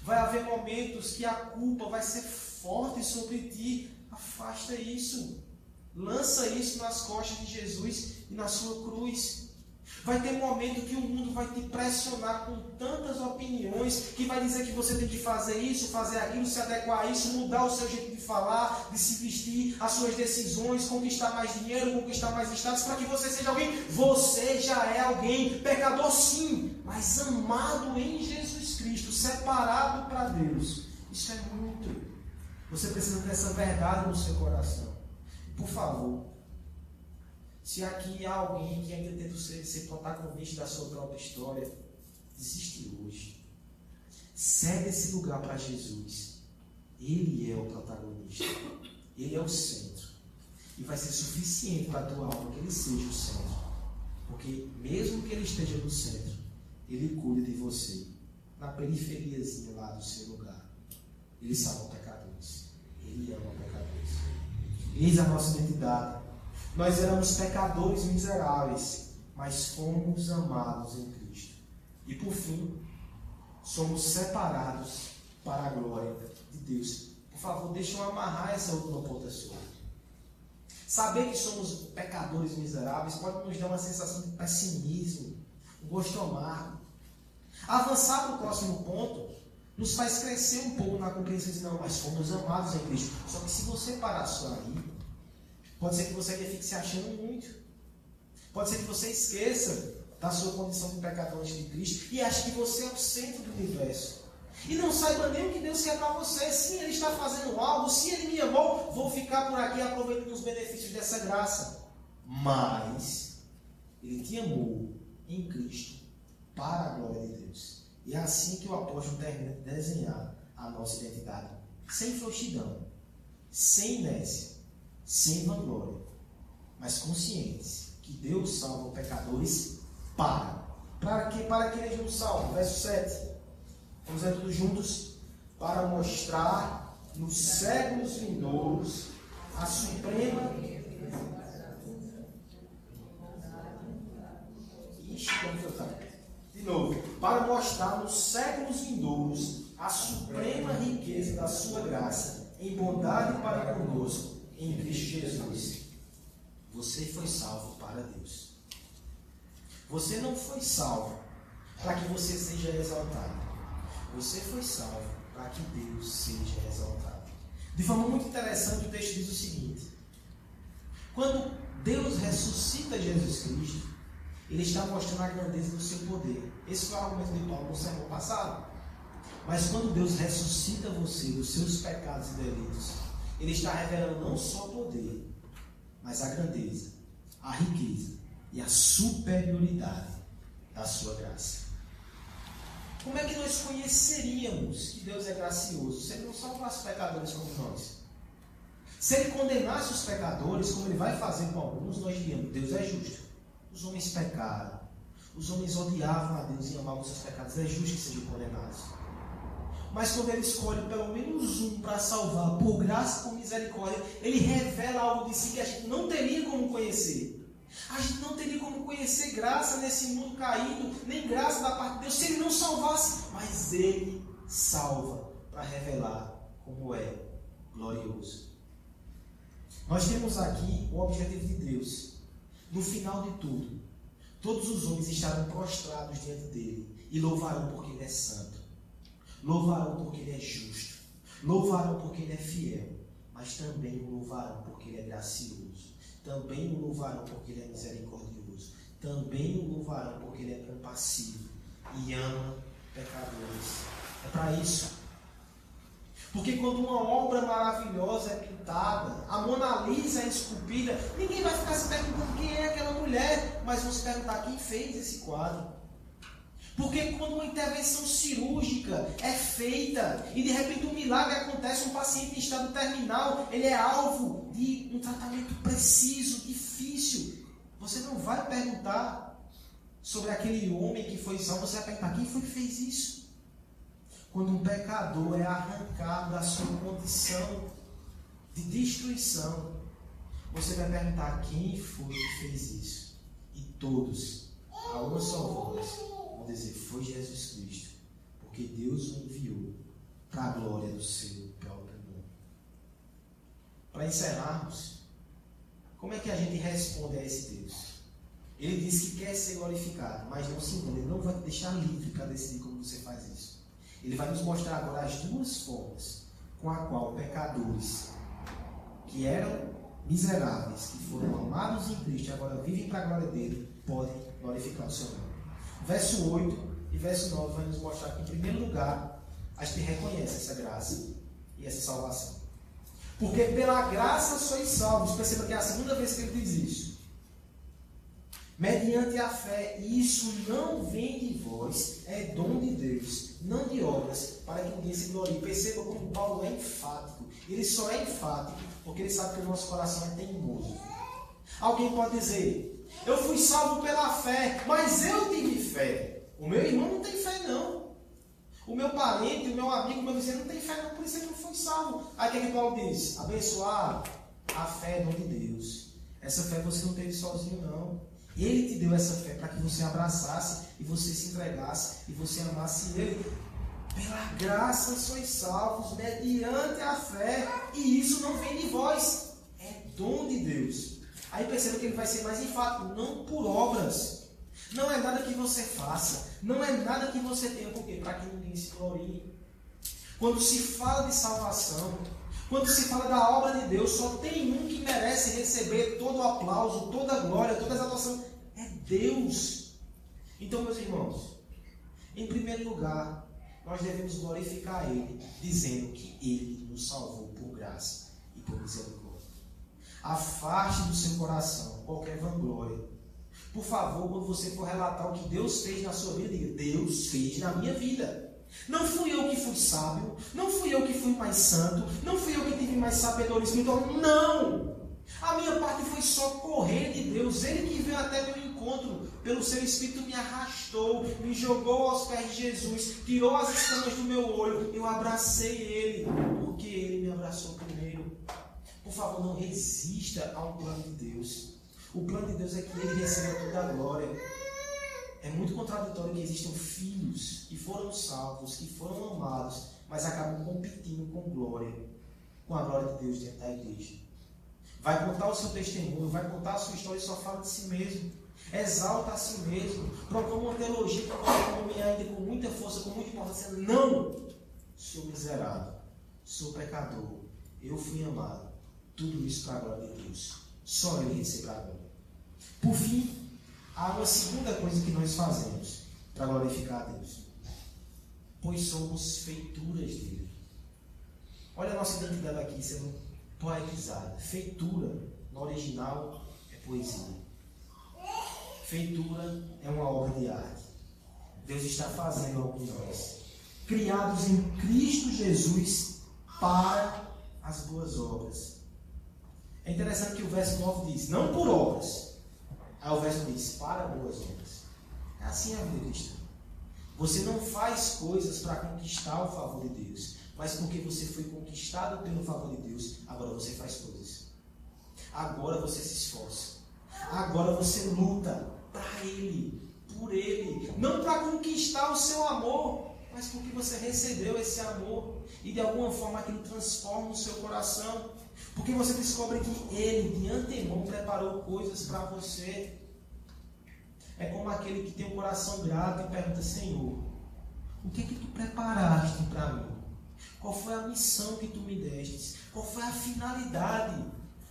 Vai haver momentos que a culpa vai ser forte sobre ti. Afasta isso. Lança isso nas costas de Jesus e na sua cruz. Vai ter momento que o mundo vai te pressionar com tantas opiniões que vai dizer que você tem que fazer isso, fazer aquilo, se adequar a isso, mudar o seu jeito de falar, de se vestir, as suas decisões, conquistar mais dinheiro, conquistar mais status, para que você seja alguém. Você já é alguém, pecador sim, mas amado em Jesus Cristo, separado para Deus. Isso é muito. Você precisa dessa verdade no seu coração. Por favor, se aqui há alguém que ainda tenta ser, ser protagonista da sua própria história, desiste hoje. Cede esse lugar para Jesus. Ele é o protagonista. Ele é o centro. E vai ser suficiente para a tua alma que ele seja o centro. Porque mesmo que ele esteja no centro, ele cuida de você. Na periferiazinha lá do seu lugar. Ele salva pecadores. Ele ama pecadores. Eis a nossa identidade. Nós éramos pecadores miseráveis, mas fomos amados em Cristo. E por fim, somos separados para a glória de Deus. Por favor, deixa eu amarrar essa última ponta sua. Saber que somos pecadores miseráveis pode nos dar uma sensação de pessimismo, um gosto amargo. Avançar para o próximo ponto nos faz crescer um pouco na compreensão de não, mas fomos amados em Cristo. Só que se você parar só aí, pode ser que você fique se achando muito. Pode ser que você esqueça da sua condição de pecador antes de Cristo e ache que você é o centro do universo. E não saiba nem o que Deus quer para você. Sim, Ele está fazendo algo. Se Ele me amou, vou ficar por aqui aproveitando os benefícios dessa graça. Mas Ele te amou em Cristo para a glória de Deus. E é assim que o apóstolo termina de desenhar a nossa identidade. Sem frouxidão, sem inércia, sem vanglória, mas conscientes que Deus salva pecadores para. Para que, para que eles nos salvem? Verso 7. Vamos ler todos juntos. Para mostrar nos séculos vindouros a suprema. Foi, tá? De novo. Para mostrar nos séculos vindouros a suprema riqueza da sua graça, em bondade para conosco, em Cristo Jesus. Você foi salvo para Deus. Você não foi salvo para que você seja exaltado. Você foi salvo para que Deus seja exaltado. De forma muito interessante, o texto diz o seguinte: quando Deus ressuscita Jesus Cristo, Ele está mostrando a grandeza do seu poder. Esse foi o argumento de Paulo no sermão passado. Mas quando Deus ressuscita você dos seus pecados e delitos, Ele está revelando não só o poder, mas a grandeza, a riqueza e a superioridade da sua graça. Como é que nós conheceríamos que Deus é gracioso se Ele não salvasse pecadores como nós? Se Ele condenasse os pecadores, como Ele vai fazer com alguns, nós diríamos: Deus é justo. Os homens pecaram. Os homens odiavam a Deus e amavam seus pecados. É justo que sejam condenados. Mas quando Ele escolhe pelo menos um para salvar, por graça por misericórdia, Ele revela algo de si que a gente não teria como conhecer. A gente não teria como conhecer graça nesse mundo caído, nem graça da parte de Deus, se Ele não salvasse. Mas Ele salva para revelar como é glorioso. Nós temos aqui o objetivo de Deus. No final de tudo, todos os homens estarão prostrados diante dele e louvarão porque Ele é santo, louvarão porque Ele é justo, louvarão porque Ele é fiel, mas também o louvarão porque Ele é gracioso também o louvarão porque ele é misericordioso. Também o louvarão porque ele é compassivo e ama pecadores. É para isso. Porque quando uma obra maravilhosa é pintada, a Mona Lisa é esculpida, ninguém vai ficar se perguntando quem é aquela mulher, mas vão se perguntar quem fez esse quadro. Porque quando uma intervenção cirúrgica é feita e de repente um milagre acontece, um paciente em estado terminal, ele é alvo de um tratamento preciso, difícil. Você não vai perguntar sobre aquele homem que foi salvo, você vai perguntar quem foi que fez isso. Quando um pecador é arrancado da sua condição de destruição, você vai perguntar quem foi que fez isso. E todos, a uma só voz, vão dizer: Foi Jesus Cristo, porque Deus o enviou para a glória do seu próprio nome. Para encerrarmos, como é que a gente responde a esse Deus? Ele disse que quer ser glorificado, mas não se engane, ele não vai te deixar livre para decidir como você faz isso. Ele vai nos mostrar agora as duas formas com a qual pecadores que eram miseráveis, que foram amados em Cristo e agora vivem para a glória dele, podem glorificar o seu nome. Verso 8 e verso 9 vai nos mostrar que, em primeiro lugar, a gente reconhece essa graça e essa salvação. Porque pela graça sois salvos. Perceba que é a segunda vez que ele diz isso. Mediante a fé, e isso não vem de vós, é dom de Deus, não de obras, para que ninguém se glorie. Perceba como Paulo é enfático. Ele só é enfático porque ele sabe que o nosso coração é teimoso. Alguém pode dizer, eu fui salvo pela fé, mas eu tive fé. O meu irmão não tem fé, não. O meu parente, o meu amigo, o meu vizinho não tem fé, não. Por isso que não foi salvo. Aí o que, é que Paulo diz? Abençoar a fé é dom de Deus. Essa fé você não teve sozinho, não. Ele te deu essa fé para que você abraçasse e você se entregasse e você amasse Ele. Pela graça sois salvos, mediante a fé, e isso não vem de vós, é dom de Deus. Aí perceba que ele vai ser mais enfático, não por obras. Não é nada que você faça, não é nada que você tenha, por quê? Para que ninguém se glorie. Quando se fala de salvação, quando se fala da obra de Deus, só tem um que merece receber todo o aplauso, toda a glória, toda a exaltação. É Deus. Então, meus irmãos, em primeiro lugar, nós devemos glorificar Ele, dizendo que Ele nos salvou por graça e por misericórdia. Afaste do seu coração qualquer vanglória. Por favor, quando você for relatar o que Deus fez na sua vida, diga: Deus fez na minha vida. Não fui eu que fui sábio, não fui eu que fui mais santo, não fui eu que tive mais sabedoria espiritual. Não! A minha parte foi só correr de Deus. Ele que veio até meu encontro, pelo seu Espírito me arrastou, me jogou aos pés de Jesus, tirou as escamas do meu olho. Eu abracei Ele, porque Ele me abraçou primeiro. Por favor, não resista ao plano de Deus. O plano de Deus é que Ele receba toda a glória. É muito contraditório que existam filhos que foram salvos, que foram amados, mas acabam competindo com glória, com a glória de Deus dentro da igreja. Vai contar o seu testemunho, vai contar a sua história e só fala de si mesmo. Exalta a si mesmo. Proclama uma teologia coloca o homem ainda com muita força, com muita importância. Não! Sou miserável, sou pecador, eu fui amado. Tudo isso para a glória de Deus. Só Ele receberá a glória. Por fim, há uma segunda coisa que nós fazemos para glorificar a Deus. Pois somos feituras dele. Olha a nossa identidade aqui sendo poetizada. Feitura, no original, é poesia. Feitura é uma obra de arte. Deus está fazendo algo em nós. Criados em Cristo Jesus para as boas obras. É interessante que o verso 9 diz: Não por obras. Aí o verso diz: Para boas obras. É assim a vida cristã. Você não faz coisas para conquistar o favor de Deus, mas porque você foi conquistado pelo favor de Deus, agora você faz coisas. Agora você se esforça. Agora você luta para Ele, por Ele. Não para conquistar o seu amor, mas porque você recebeu esse amor e de alguma forma aquilo transforma o seu coração. Porque você descobre que Ele, de antemão, preparou coisas para você. É como aquele que tem um coração grato e pergunta: Senhor, o que é que tu preparaste para mim? Qual foi a missão que tu me deste? Qual foi a finalidade?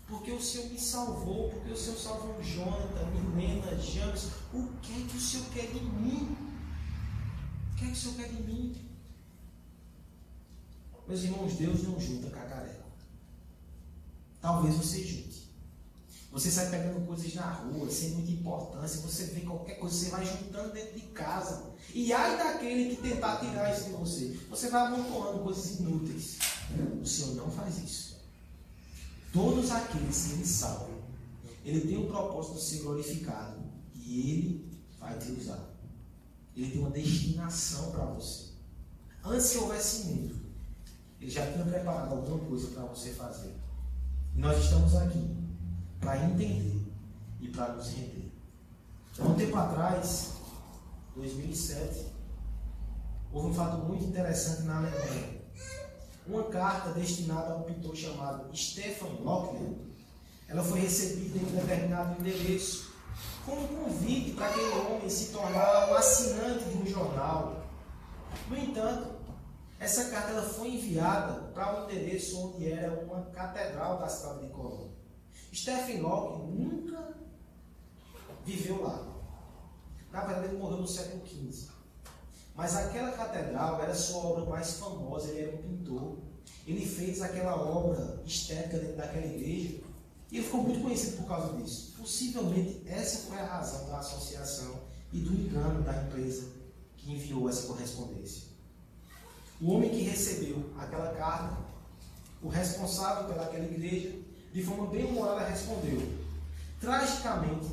Porque o Senhor me salvou, porque o Senhor salvou Jonathan, Milena, James. O que é que o Senhor quer de mim? O que é que o Senhor quer de mim? Meus irmãos, Deus não junta cacareco. Talvez você junte. Você sai pegando coisas na rua, sem muita importância, você vê qualquer coisa, você vai juntando dentro de casa. E ai daquele que tentar tirar isso de você. Você vai amontoando coisas inúteis. O Senhor não faz isso. Todos aqueles que Ele salva, Ele tem o propósito de ser glorificado. E Ele vai te usar. Ele tem uma destinação para você. Antes que houvesse mundo, Ele já tinha preparado alguma coisa para você fazer. Nós estamos aqui para entender e para nos render. Há um tempo atrás, 2007, houve um fato muito interessante na Alemanha. Uma carta destinada a um pintor chamado Stefan Lockner, ela foi recebida em um determinado endereço com um convite para aquele homem se tornar um assinante de um jornal. No entanto, essa carta ela foi enviada para um endereço onde era uma catedral da cidade de Colônia. Stephen Locke nunca viveu lá. Na verdade, ele morreu no século XV. Mas aquela catedral era sua obra mais famosa. Ele era um pintor. Ele fez aquela obra estética dentro daquela igreja. E ele ficou muito conhecido por causa disso. Possivelmente, essa foi a razão da associação e do engano da empresa que enviou essa correspondência. O homem que recebeu aquela carta, o responsável pelaquela igreja, de forma bem humorada, respondeu: Tragicamente,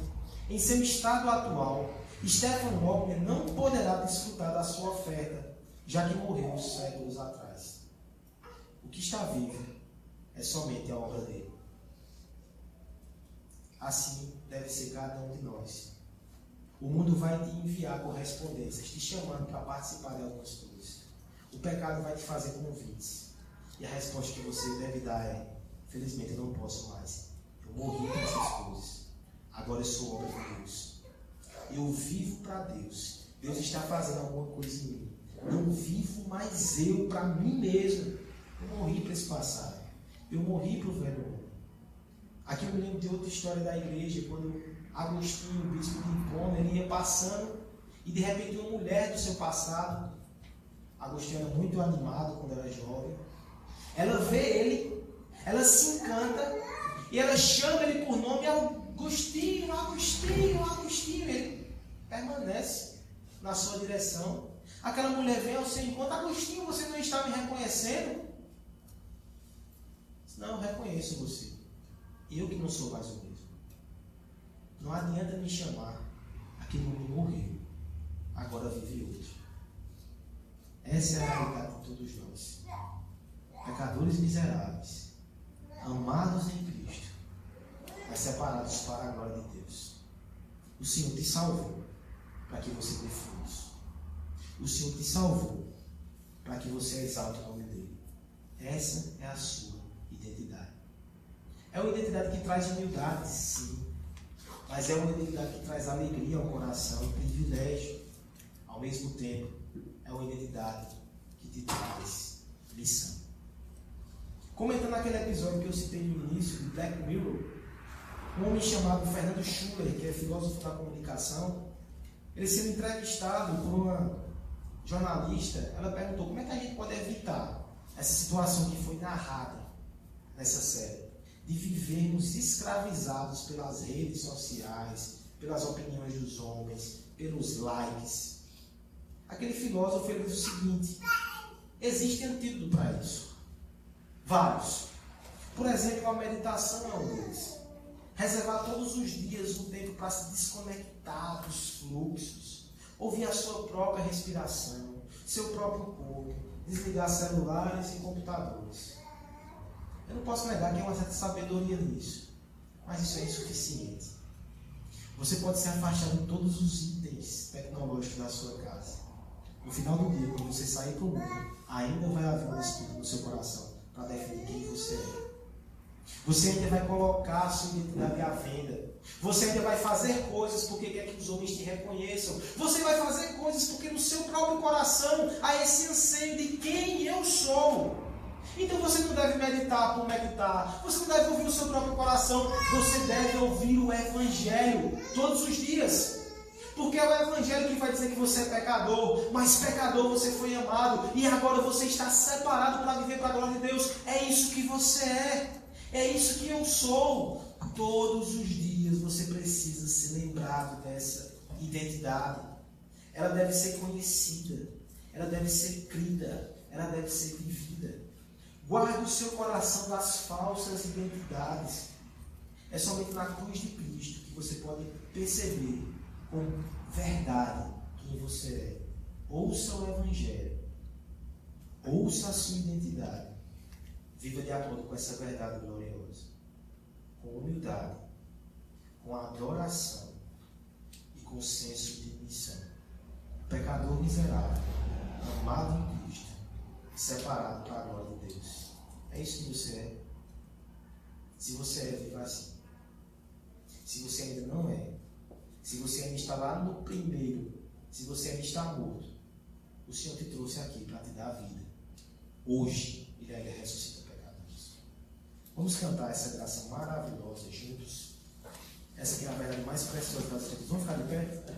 em seu estado atual, Stephen Wagner não poderá desfrutar da sua oferta, já que morreu séculos atrás. O que está vivo é somente a obra dele. Assim deve ser cada um de nós. O mundo vai te enviar correspondências, te chamando para participar de algumas coisas. O pecado vai te fazer convites. E a resposta que você deve dar é: Felizmente eu não posso mais. Eu morri com essas coisas. Agora eu sou obra de Deus. Eu vivo para Deus. Deus está fazendo alguma coisa em mim. Não vivo mais eu para mim mesmo. Eu morri para esse passado. Eu morri para o velho homem. Aqui eu me lembro de outra história da igreja, quando Agostinho, o bispo de Hipona, ele ia passando e de repente uma mulher do seu passado, Agostinho era muito animado quando era jovem, ela vê ele, ela se encanta e ela chama ele por nome Agostinho, Agostinho, Agostinho. Ele permanece na sua direção. Aquela mulher vem ao seu encontro, Agostinho, você não está me reconhecendo? Não, eu reconheço você. Eu que não sou mais o mesmo. Não adianta me chamar. Aquele homem morreu. Agora vive outro. Essa é a realidade de todos nós. Pecadores miseráveis, amados em Cristo, mas separados para a glória de Deus. O Senhor te salvou para que você dê frutos. O Senhor te salvou para que você exalte o nome dele. Essa é a sua identidade. É uma identidade que traz humildade, sim. Mas é uma identidade que traz alegria ao coração e privilégio. Ao mesmo tempo, é uma identidade que te traz lição. Comentando aquele episódio que eu citei no início, do Black Mirror, um homem chamado Fernando Schuller, que é filósofo da comunicação, ele sendo entrevistado por uma jornalista, ela perguntou como é que a gente pode evitar essa situação que foi narrada nessa série, de vivermos escravizados pelas redes sociais, pelas opiniões dos homens, pelos likes. Aquele filósofo ele diz o seguinte: existe antídoto para isso. Vários. Por exemplo, a meditação é um deles. Reservar todos os dias um tempo para se desconectar dos fluxos, ouvir a sua própria respiração, seu próprio corpo, desligar celulares e computadores. Eu não posso negar que há uma certa sabedoria nisso, mas isso é insuficiente. Você pode se afastar de todos os itens tecnológicos da sua casa. No final do dia, quando você sair para o mundo, ainda vai haver um espírito no seu coração para definir quem você é. Você ainda vai colocar a sua identidade à venda. Você ainda vai fazer coisas porque quer que os homens te reconheçam. Você vai fazer coisas porque no seu próprio coração há esse anseio de quem eu sou. Então você não deve meditar por meditar. Você não deve ouvir o seu próprio coração. Você deve ouvir o Evangelho todos os dias. Porque é o Evangelho que vai dizer que você é pecador, mas pecador você foi amado e agora você está separado para viver para a glória de Deus. É isso que você é, é isso que eu sou. Todos os dias você precisa ser lembrado dessa identidade. Ela deve ser conhecida, ela deve ser crida, ela deve ser vivida. Guarde o seu coração das falsas identidades. É somente na cruz de Cristo que você pode perceber com verdade quem você é. Ouça o Evangelho. Ouça a sua identidade. Viva de acordo com essa verdade gloriosa. Com humildade, com adoração e com senso de missão. Pecador miserável, amado em Cristo, separado para a glória de Deus. É isso que você é. Se você é, viva assim. Se você ainda não é, se você ainda está lá no primeiro, se você ainda está morto, o Senhor te trouxe aqui para te dar a vida. Hoje, Ele ainda ressuscita pecadores. Vamos cantar essa graça maravilhosa juntos. Essa que é a verdade mais preciosa das Escrituras. Vamos ficar de pé?